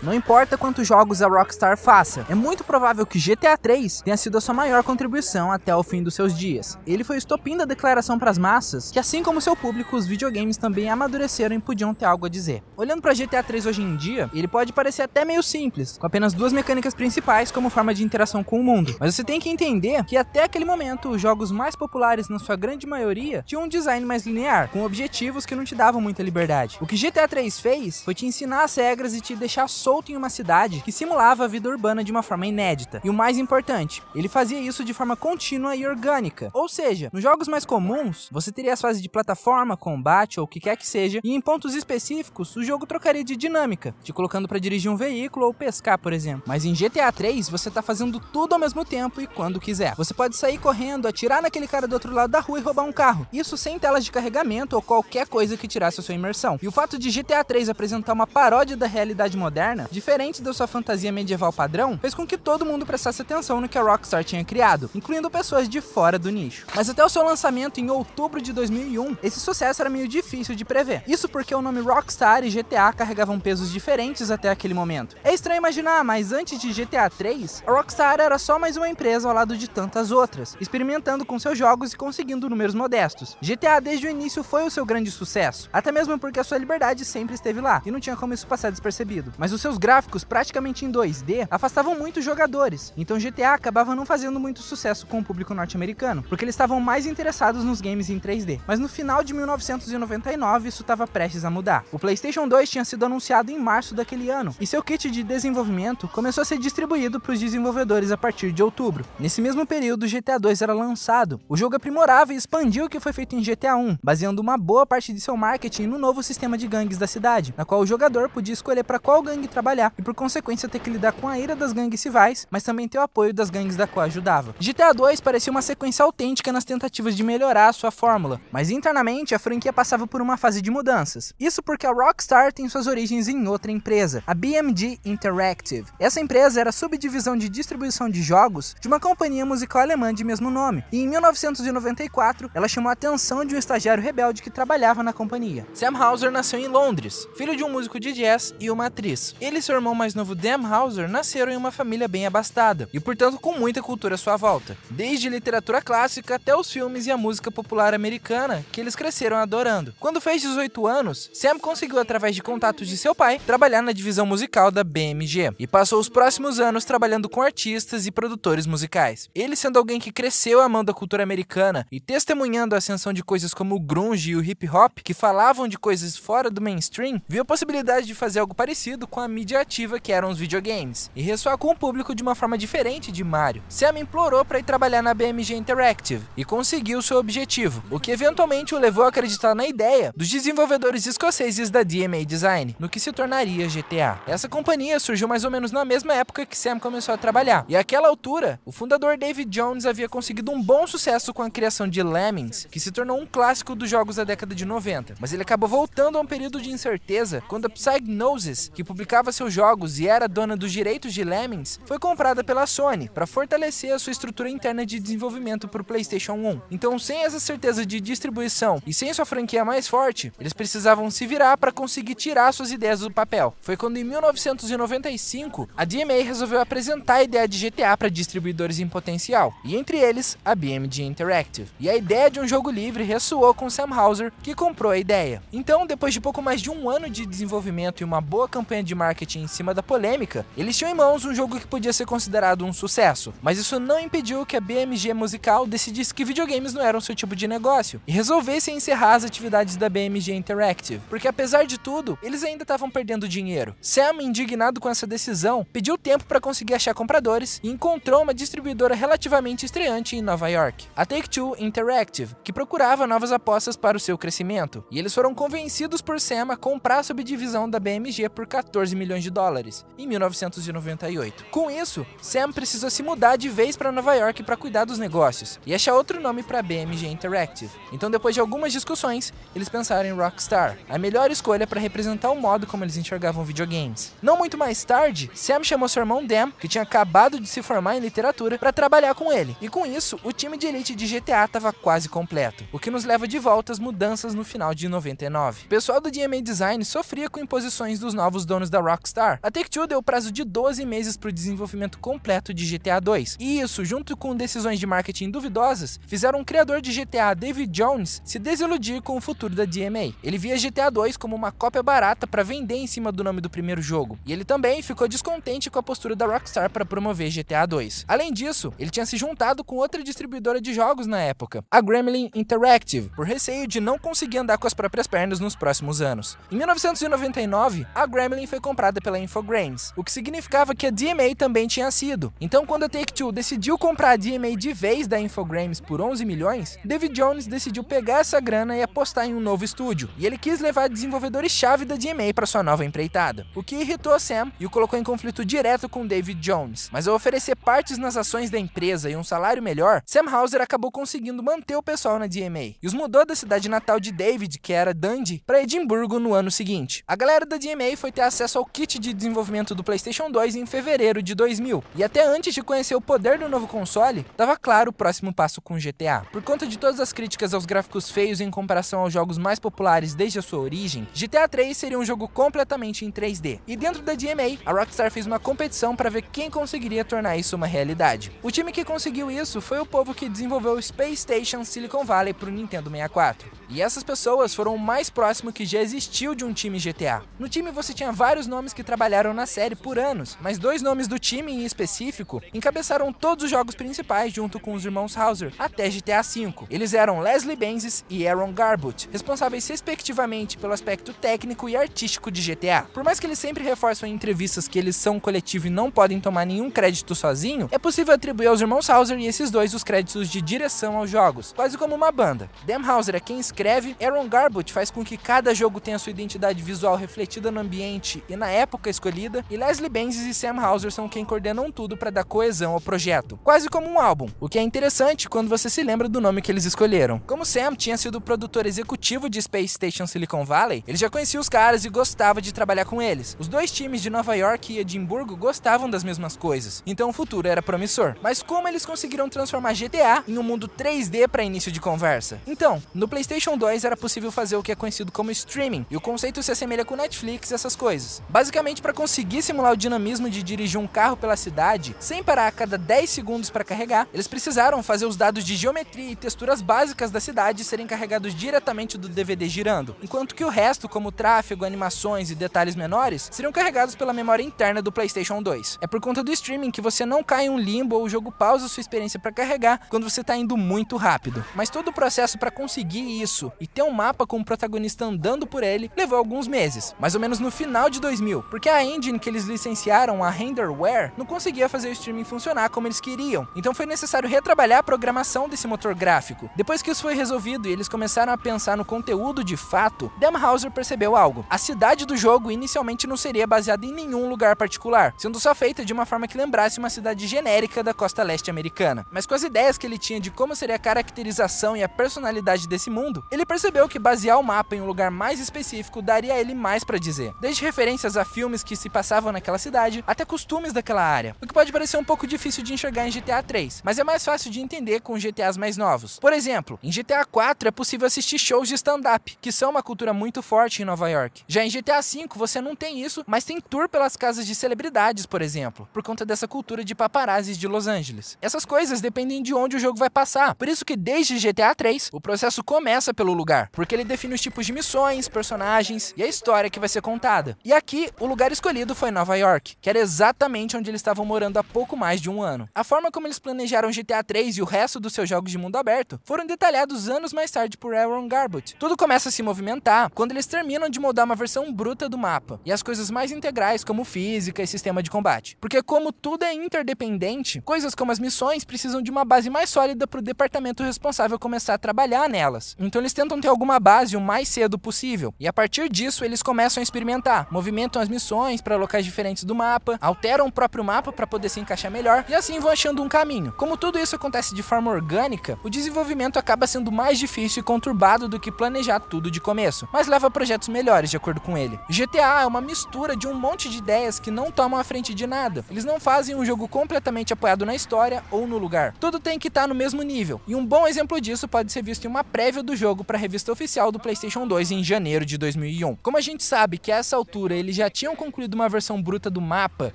Não importa quantos jogos a Rockstar faça, é muito provável que GTA 3 tenha sido a sua maior contribuição até o fim dos seus dias. Ele foi o estopim da declaração para as massas que, assim como seu público, os videogames também amadureceram e podiam ter algo a dizer. Olhando para GTA 3 hoje em dia, ele pode parecer até meio simples, com apenas duas mecânicas principais como forma de interação com o mundo. Mas você tem que entender que até aquele momento, os jogos mais populares, na sua grande maioria, tinham um design mais linear, com objetivos que não te davam muita liberdade. O que GTA 3 fez foi te ensinar as regras e te deixar solto em uma cidade que simulava a vida urbana de uma forma inédita. E o mais importante, ele fazia isso de forma contínua e orgânica. Ou seja, nos jogos mais comuns, você teria as fases de plataforma, combate ou o que quer que seja, e em pontos específicos, o jogo trocaria de dinâmica, te colocando para dirigir um veículo ou pescar, por exemplo. Mas em GTA 3, você tá fazendo tudo ao mesmo tempo e quando quiser. Você pode sair correndo, atirar naquele cara do outro lado da rua e roubar um carro. Isso sem telas de carregamento ou qualquer coisa que tirasse a sua imersão. E o fato de GTA 3 apresentar uma paródia da realidade moderna, diferente da sua fantasia medieval padrão, fez com que todo mundo prestasse atenção no que a Rockstar tinha criado, incluindo pessoas de fora do nicho. Mas até o seu lançamento em outubro de 2001, esse sucesso era meio difícil de prever. Isso porque o nome Rockstar e GTA carregavam pesos diferentes até aquele momento. É estranho imaginar, mas antes de GTA 3, a Rockstar era só mais uma empresa ao lado de tantas outras, experimentando com seus jogos e conseguindo números modestos. GTA desde o início foi o seu grande sucesso, até mesmo porque a sua liberdade sempre esteve lá, e não tinha como isso passar despercebido. Mas os seus gráficos praticamente em 2D afastavam muito jogadores, então GTA acabava não fazendo muito sucesso com o público norte-americano, porque eles estavam mais interessados nos games em 3D. Mas no final de 1999 isso estava prestes a mudar. O PlayStation 2 tinha sido anunciado em março daquele ano, e seu kit de desenvolvimento começou a ser distribuído para os desenvolvedores a partir de outubro. Nesse mesmo período, GTA 2 era lançado. O jogo aprimorava e expandiu o que foi feito em GTA 1, baseando uma boa parte de seu marketing no novo sistema de gangues da cidade, na qual o jogador podia escolher para qual gangue trabalhar e por consequência ter que lidar com a ira das gangues rivais, mas também ter o apoio das gangues da qual ajudava. GTA 2 parecia uma sequência autêntica nas tentativas de melhorar a sua fórmula, mas internamente a franquia passava por uma fase de mudanças. Isso porque a Rockstar tem suas origens em outra empresa, a BMG Interactive. Essa empresa era subdivisão de distribuição de jogos de uma companhia musical alemã de mesmo nome, e em 1994 ela chamou a atenção de um estagiário rebelde que trabalhava na companhia. Sam Hauser nasceu em Londres, filho de um músico de jazz e uma atriz. Ele e seu irmão mais novo Dan Hauser nasceram em uma família bem abastada e, portanto, com muita cultura à sua volta, desde literatura clássica até os filmes e a música popular americana que eles cresceram adorando. Quando fez 18 anos, Sam conseguiu, através de contatos de seu pai, trabalhar na divisão musical da BMG e passou os próximos anos trabalhando com artistas e produtores musicais. Ele sendo alguém que cresceu amando a cultura americana e testemunhando a ascensão de coisas como o grunge e o hip hop, que falavam de coisas fora do mainstream, viu a possibilidade de fazer algo parecido com a mídia ativa que eram os videogames e ressoar com o público de uma forma diferente de Mario. Sam implorou para ir trabalhar na BMG Interactive e conseguiu seu objetivo, o que eventualmente o levou a acreditar na ideia dos desenvolvedores escoceses da DMA Design, no que se tornaria GTA. Essa companhia surgiu mais ou menos na mesma época que Sam começou a trabalhar, e àquela altura, o fundador David Jones havia conseguido um bom sucesso com a criação de Lemmings, que se tornou um clássico dos jogos da década de 90, mas ele acabou voltando a um período de incerteza quando a Psygnosis, que publicava seus jogos e era dona dos direitos de Lemmings, foi comprada pela Sony para fortalecer a sua estrutura interna de desenvolvimento para o PlayStation 1. Então, sem essa certeza de distribuição e sem sua franquia mais forte, eles precisavam se virar para conseguir tirar suas ideias do papel. Foi quando em 1995 a DMA resolveu apresentar a ideia de GTA para distribuidores em potencial, e entre eles a BMG Interactive. E a ideia de um jogo livre ressoou com Sam Hauser, que comprou a ideia. Então, depois de pouco mais de um ano de desenvolvimento e uma boa campanha de marketing em cima da polêmica, eles tinham em mãos um jogo que podia ser considerado um sucesso. Mas isso não impediu que a BMG Musical decidisse que videogames não eram seu tipo de negócio e resolvesse encerrar as atividades da BMG Interactive, porque apesar de tudo, eles ainda estavam perdendo dinheiro. Sam, indignado com essa decisão, pediu tempo para conseguir achar compradores e encontrou uma distribuidora relativamente estreante em Nova York, a Take-Two Interactive, que procurava novas apostas para o seu crescimento. E eles foram convencidos por Sam a comprar a subdivisão da BMG por 14 milhões de dólares em 1998. Com isso, Sam precisou se mudar de vez para Nova York para cuidar dos negócios e achar outro nome para a BMG Interactive. Então, depois de algumas discussões, eles pensaram em Rockstar, a melhor escolha para representar o modo como eles enxergavam videogames. Não muito mais tarde, Sam chamou seu irmão Dan, que tinha acabado de se formar em literatura, para trabalhar com ele. E com isso, o time de elite de GTA estava quase completo, o que nos leva de volta às mudanças no final de 99. O pessoal do DMA Design sofria com imposições dos novos donos da Rockstar, a Take-Two deu prazo de 12 meses para o desenvolvimento completo de GTA 2. E isso, junto com decisões de marketing duvidosas, fizeram o criador de GTA, David Jones, se desiludir com o futuro da DMA. Ele via GTA 2 como uma cópia barata para vender em cima do nome do primeiro jogo. E ele também ficou descontente com a postura da Rockstar para promover GTA 2. Além disso, ele tinha se juntado com outra distribuidora de jogos na época, a Gremlin Interactive, por receio de não conseguir andar com as próprias pernas nos próximos anos. Em 1999, a Gremlin foi comprada pela Infogrames, o que significava que a DMA também tinha sido. Então, quando a Take-Two decidiu comprar a DMA de vez da Infogrames por 11 milhões, David Jones decidiu pegar essa grana e apostar em um novo estúdio. E ele quis levar desenvolvedores-chave da DMA para sua nova empreitada, o que irritou Sam e o colocou em conflito direto com David Jones. Mas ao oferecer partes nas ações da empresa e um salário melhor, Sam Hauser acabou conseguindo manter o pessoal na DMA e os mudou da cidade natal de David, que era Dundee, para Edimburgo no ano seguinte. A galera da DMA foi ter acesso ao kit de desenvolvimento do PlayStation 2 em fevereiro de 2000, e até antes de conhecer o poder do novo console, estava claro o próximo passo com GTA. Por conta de todas as críticas aos gráficos feios em comparação aos jogos mais populares desde a sua origem, GTA 3 seria um jogo completamente em 3D. E dentro da DMA, a Rockstar fez uma competição para ver quem conseguiria tornar isso uma realidade. O time que conseguiu isso foi o povo que desenvolveu o Space Station Silicon Valley para o Nintendo 64. E essas pessoas foram o mais próximo que já existiu de um time GTA. No time você tinha vários nomes que trabalharam na série por anos, mas dois nomes do time em específico encabeçaram todos os jogos principais junto com os irmãos Hauser até GTA V. Eles eram Leslie Benzies e Aaron Garbutt, responsáveis respectivamente pelo aspecto técnico e artístico de GTA. Por mais que eles sempre reforçam em entrevistas que eles são um coletivo e não podem tomar nenhum crédito sozinho, é possível atribuir aos irmãos Hauser e esses dois os créditos de direção aos jogos, quase como uma banda. Dan Hauser é quem escreve, Aaron Garbutt faz com que cada jogo tenha sua identidade visual refletida no ambiente e na época escolhida, e Leslie Benzies e Sam Hauser são quem coordenam tudo para dar coesão ao projeto, quase como um álbum, o que é interessante quando você se lembra do nome que eles escolheram. Como Sam tinha sido produtor executivo de Space Station Silicon Valley, ele já conhecia os caras e gostava de trabalhar com eles. Os dois times de Nova York e Edimburgo gostavam das mesmas coisas, então o futuro era promissor. Mas como eles conseguiram transformar GTA em um mundo 3D para início de conversa? Então, no PlayStation 2 era possível fazer o que é conhecido como streaming, e o conceito se assemelha com Netflix e essas coisas. Basicamente, para conseguir simular o dinamismo de dirigir um carro pela cidade, sem parar a cada 10 segundos para carregar, eles precisaram fazer os dados de geometria e texturas básicas da cidade serem carregados diretamente do DVD girando, enquanto que o resto, como tráfego, animações e detalhes menores, seriam carregados pela memória interna do PlayStation 2. É por conta do streaming que você não cai em um limbo ou o jogo pausa sua experiência para carregar quando você está indo muito rápido. Mas todo o processo para conseguir isso e ter um mapa com o protagonista andando por ele levou alguns meses, mais ou menos no final de 2000, porque a engine que eles licenciaram, a Renderware, não conseguia fazer o streaming funcionar como eles queriam. Então foi necessário retrabalhar a programação desse motor gráfico. Depois que isso foi resolvido e eles começaram a pensar no conteúdo de fato, Demhauser percebeu algo. A cidade do jogo inicialmente não seria baseada em nenhum lugar particular, sendo só feita de uma forma que lembrasse uma cidade genérica da costa leste americana. Mas com as ideias que ele tinha de como seria a caracterização e a personalidade desse mundo, ele percebeu que basear o mapa em um lugar mais específico daria a ele mais para dizer. Desde referências a filmes que se passavam naquela cidade, até costumes daquela área. O que pode parecer um pouco difícil de enxergar em GTA 3, mas é mais fácil de entender com GTAs mais novos. Por exemplo, em GTA 4 é possível assistir shows de stand-up, que são uma cultura muito forte em Nova York. Já em GTA 5 você não tem isso, mas tem tour pelas casas de celebridades, por exemplo, por conta dessa cultura de paparazzis de Los Angeles. Essas coisas dependem de onde o jogo vai passar, por isso que desde GTA 3 o processo começa pelo lugar, porque ele define os tipos de missões, personagens e a história que vai ser contada. E aqui, o lugar escolhido foi Nova York, que era exatamente onde eles estavam morando há pouco mais de um ano. A forma como eles planejaram GTA 3 e o resto dos seus jogos de mundo aberto foram detalhados anos mais tarde por Aaron Garbutt. Tudo começa a se movimentar quando eles terminam de moldar uma versão bruta do mapa e as coisas mais integrais como física e sistema de combate. Porque como tudo é interdependente, coisas como as missões precisam de uma base mais sólida para o departamento responsável começar a trabalhar nelas. Então eles tentam ter alguma base o mais cedo possível e a partir disso eles começam a experimentar, movimentam as missões para locais diferentes do mapa, alteram o próprio mapa para poder se encaixar melhor e assim vão achando um caminho. Como tudo isso acontece de forma orgânica, o desenvolvimento acaba sendo mais difícil e conturbado do que planejar tudo de começo, mas leva a projetos melhores de acordo com ele. GTA é uma mistura de um monte de ideias que não tomam a frente de nada. Eles não fazem um jogo completamente apoiado na história ou no lugar. Tudo tem que estar tá no mesmo nível. E um bom exemplo disso pode ser visto em uma prévia do jogo jogo para a revista oficial do PlayStation 2 em janeiro de 2001. Como a gente sabe que a essa altura eles já tinham concluído uma versão bruta do mapa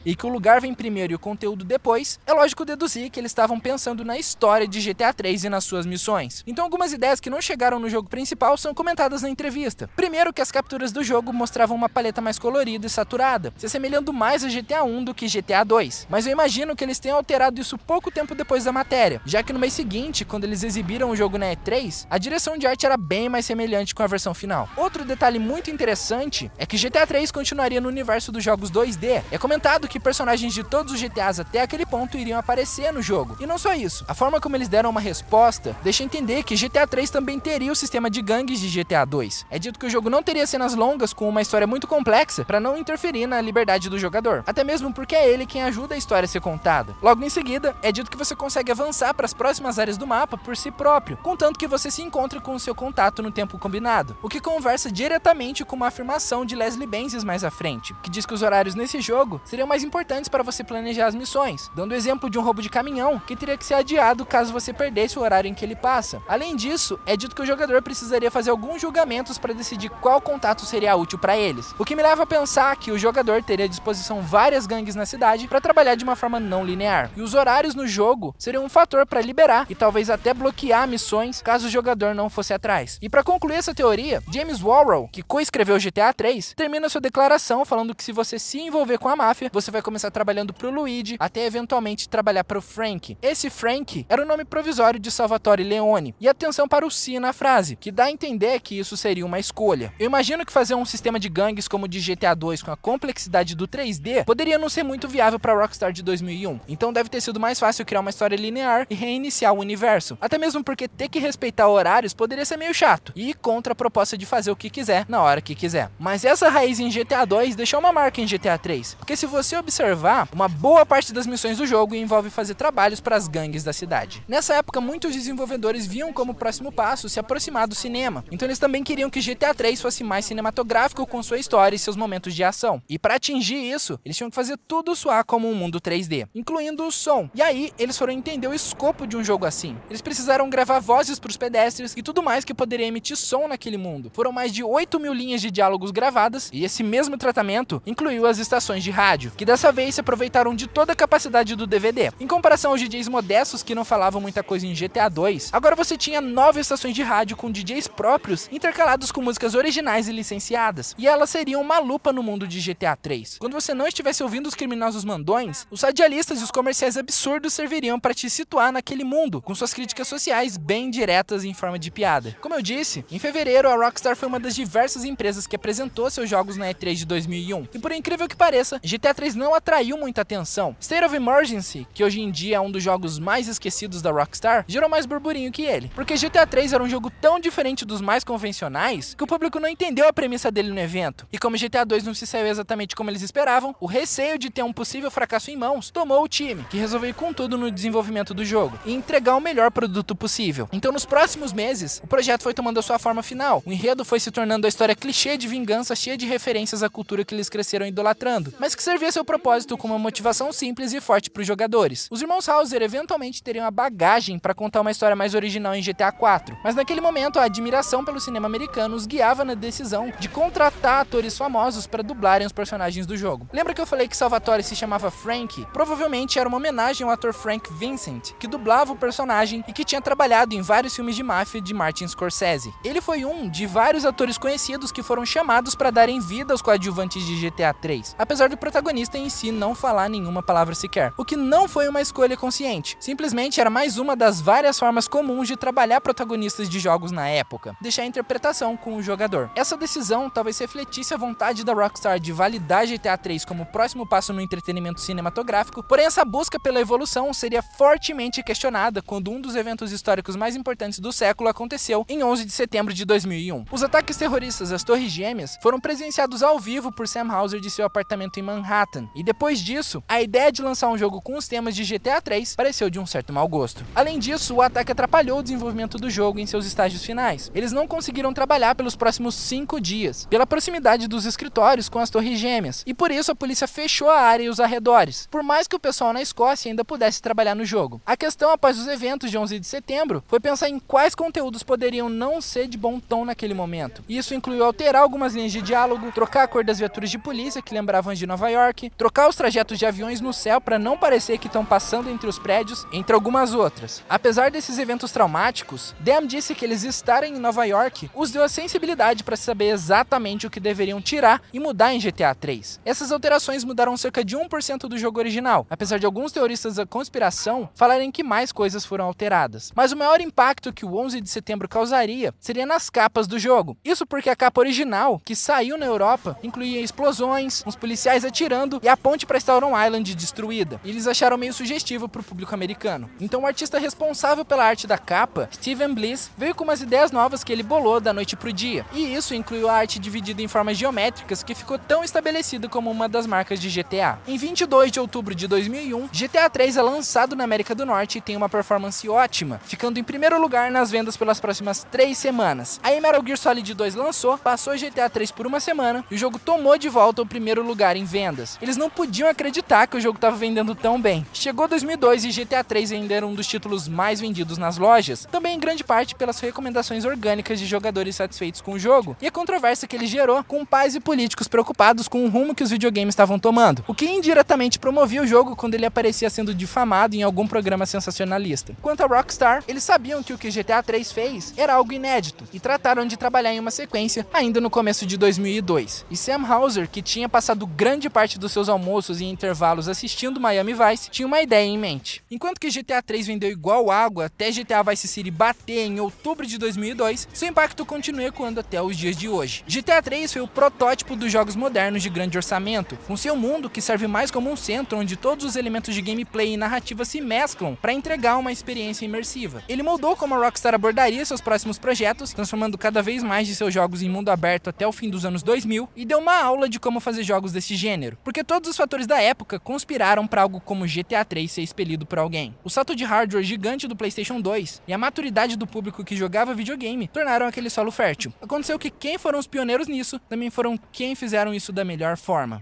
e que o lugar vem primeiro e o conteúdo depois, é lógico deduzir que eles estavam pensando na história de GTA 3 e nas suas missões. Então algumas ideias que não chegaram no jogo principal são comentadas na entrevista. Primeiro que as capturas do jogo mostravam uma paleta mais colorida e saturada, se assemelhando mais a GTA 1 do que GTA 2. Mas eu imagino que eles tenham alterado isso pouco tempo depois da matéria, já que no mês seguinte, quando eles exibiram o jogo na E3, a direção de arte era bem mais semelhante com a versão final. Outro detalhe muito interessante é que GTA 3 continuaria no universo dos jogos 2D. É comentado que personagens de todos os GTAs até aquele ponto iriam aparecer no jogo. E não só isso, a forma como eles deram uma resposta deixa entender que GTA 3 também teria o sistema de gangues de GTA 2. É dito que o jogo não teria cenas longas com uma história muito complexa para não interferir na liberdade do jogador, até mesmo porque é ele quem ajuda a história a ser contada. Logo em seguida, é dito que você consegue avançar para as próximas áreas do mapa por si próprio, contanto que você se encontre com o seu contato no tempo combinado, o que conversa diretamente com uma afirmação de Leslie Benzies mais à frente, que diz que os horários nesse jogo seriam mais importantes para você planejar as missões, dando o exemplo de um roubo de caminhão que teria que ser adiado caso você perdesse o horário em que ele passa. Além disso, é dito que o jogador precisaria fazer alguns julgamentos para decidir qual contato seria útil para eles, o que me leva a pensar que o jogador teria à disposição várias gangues na cidade para trabalhar de uma forma não linear, e os horários no jogo seriam um fator para liberar e talvez até bloquear missões caso o jogador não fosse atrás. E para concluir essa teoria, James Warrow, que coescreveu GTA 3, termina sua declaração falando que se você se envolver com a máfia, você vai começar trabalhando pro Luigi até eventualmente trabalhar pro Frank. Esse Frank era o nome provisório de Salvatore Leone. E atenção para o si na frase, que dá a entender que isso seria uma escolha. Eu imagino que fazer um sistema de gangues como o de GTA 2 com a complexidade do 3D poderia não ser muito viável para Rockstar de 2001. Então deve ter sido mais fácil criar uma história linear e reiniciar o universo. Até mesmo porque ter que respeitar horários poderia ser meio chato e contra a proposta de fazer o que quiser na hora que quiser. Mas essa raiz em GTA 2 deixou uma marca em GTA 3, porque se você observar, uma boa parte das missões do jogo envolve fazer trabalhos para as gangues da cidade. Nessa época, muitos desenvolvedores viam como próximo passo se aproximar do cinema, então eles também queriam que GTA 3 fosse mais cinematográfico com sua história e seus momentos de ação. E para atingir isso, eles tinham que fazer tudo soar como um mundo 3D, incluindo o som. E aí, eles foram entender o escopo de um jogo assim. Eles precisaram gravar vozes para os pedestres e tudo mais que poderia emitir som naquele mundo. Foram mais de 8 mil linhas de diálogos gravadas, e esse mesmo tratamento incluiu as estações de rádio, que dessa vez se aproveitaram de toda a capacidade do DVD. Em comparação aos DJs modestos que não falavam muita coisa em GTA 2, agora você tinha nove estações de rádio com DJs próprios, intercalados com músicas originais e licenciadas, e elas seriam uma lupa no mundo de GTA 3. Quando você não estivesse ouvindo os criminosos mandões, os radialistas e os comerciais absurdos serviriam para te situar naquele mundo, com suas críticas sociais bem diretas em forma de piada. Como eu disse, em fevereiro a Rockstar foi uma das diversas empresas que apresentou seus jogos na E3 de 2001, e por incrível que pareça, GTA 3 não atraiu muita atenção. State of Emergency, que hoje em dia é um dos jogos mais esquecidos da Rockstar, gerou mais burburinho que ele, porque GTA 3 era um jogo tão diferente dos mais convencionais que o público não entendeu a premissa dele no evento. E como GTA 2 não se saiu exatamente como eles esperavam, o receio de ter um possível fracasso em mãos tomou o time, que resolveu ir com tudo no desenvolvimento do jogo e entregar o melhor produto possível. Então, nos próximos meses, o projeto foi tomando a sua forma final. O enredo foi se tornando a história clichê de vingança, cheia de referências à cultura que eles cresceram idolatrando, mas que servia seu propósito com uma motivação simples e forte para os jogadores. Os irmãos Hauser eventualmente teriam a bagagem para contar uma história mais original em GTA 4, mas naquele momento a admiração pelo cinema americano os guiava na decisão de contratar atores famosos para dublarem os personagens do jogo. Lembra que eu falei que Salvatore se chamava Frank? Provavelmente era uma homenagem ao ator Frank Vincent, que dublava o personagem e que tinha trabalhado em vários filmes de máfia de Martin Scorsese. Ele foi um de vários atores conhecidos que foram chamados para darem vida aos coadjuvantes de GTA 3, apesar do protagonista em si não falar nenhuma palavra sequer, o que não foi uma escolha consciente, simplesmente era mais uma das várias formas comuns de trabalhar protagonistas de jogos na época, deixar a interpretação com o jogador. Essa decisão talvez refletisse a vontade da Rockstar de validar GTA 3 como próximo passo no entretenimento cinematográfico, porém essa busca pela evolução seria fortemente questionada quando um dos eventos históricos mais importantes do século aconteceu em 11 de setembro de 2001. Os ataques terroristas às Torres Gêmeas foram presenciados ao vivo por Sam Hauser de seu apartamento em Manhattan, e depois disso, a ideia de lançar um jogo com os temas de GTA 3 pareceu de um certo mau gosto. Além disso, o ataque atrapalhou o desenvolvimento do jogo em seus estágios finais. Eles não conseguiram trabalhar pelos próximos cinco dias, pela proximidade dos escritórios com as Torres Gêmeas, e por isso a polícia fechou a área e os arredores, por mais que o pessoal na Escócia ainda pudesse trabalhar no jogo. A questão após os eventos de 11 de setembro foi pensar em quais conteúdos poderiam poderiam não ser de bom tom naquele momento. Isso incluiu alterar algumas linhas de diálogo, trocar a cor das viaturas de polícia que lembravam de Nova York, trocar os trajetos de aviões no céu para não parecer que estão passando entre os prédios, entre algumas outras. Apesar desses eventos traumáticos, Dam disse que eles estarem em Nova York os deu a sensibilidade para saber exatamente o que deveriam tirar e mudar em GTA 3. Essas alterações mudaram cerca de 1% do jogo original, apesar de alguns teoristas da conspiração falarem que mais coisas foram alteradas. Mas o maior impacto que o 11 de setembro causaria seria nas capas do jogo. Isso porque a capa original, que saiu na Europa, incluía explosões, uns policiais atirando e a ponte para Staten Island destruída. E eles acharam meio sugestivo para o público americano. Então o artista responsável pela arte da capa, Steven Bliss, veio com umas ideias novas que ele bolou da noite pro dia. E isso incluiu a arte dividida em formas geométricas que ficou tão estabelecida como uma das marcas de GTA. Em 22 de outubro de 2001, GTA 3 é lançado na América do Norte e tem uma performance ótima, ficando em primeiro lugar nas vendas pelas próximas três semanas. Aí Metal Gear Solid 2 lançou, passou GTA 3 por uma semana e o jogo tomou de volta o primeiro lugar em vendas. Eles não podiam acreditar que o jogo estava vendendo tão bem. Chegou 2002 e GTA 3 ainda era um dos títulos mais vendidos nas lojas, também em grande parte pelas recomendações orgânicas de jogadores satisfeitos com o jogo e a controvérsia que ele gerou com pais e políticos preocupados com o rumo que os videogames estavam tomando, o que indiretamente promovia o jogo quando ele aparecia sendo difamado em algum programa sensacionalista. Quanto a Rockstar, eles sabiam que o que GTA 3 fez era algo inédito e trataram de trabalhar em uma sequência ainda no começo de 2002. E Sam Hauser, que tinha passado grande parte dos seus almoços e intervalos assistindo Miami Vice, tinha uma ideia em mente. Enquanto que GTA 3 vendeu igual água até GTA Vice City bater em outubro de 2002, seu impacto continua ecoando até os dias de hoje. GTA 3 foi o protótipo dos jogos modernos de grande orçamento, com seu mundo que serve mais como um centro onde todos os elementos de gameplay e narrativa se mesclam para entregar uma experiência imersiva. Ele moldou como a Rockstar abordaria seus próximos projetos, transformando cada vez mais de seus jogos em mundo aberto até o fim dos anos 2000 e deu uma aula de como fazer jogos desse gênero, porque todos os fatores da época conspiraram para algo como GTA 3 ser expelido por alguém. O salto de hardware gigante do PlayStation 2 e a maturidade do público que jogava videogame tornaram aquele solo fértil. Aconteceu que quem foram os pioneiros nisso também foram quem fizeram isso da melhor forma.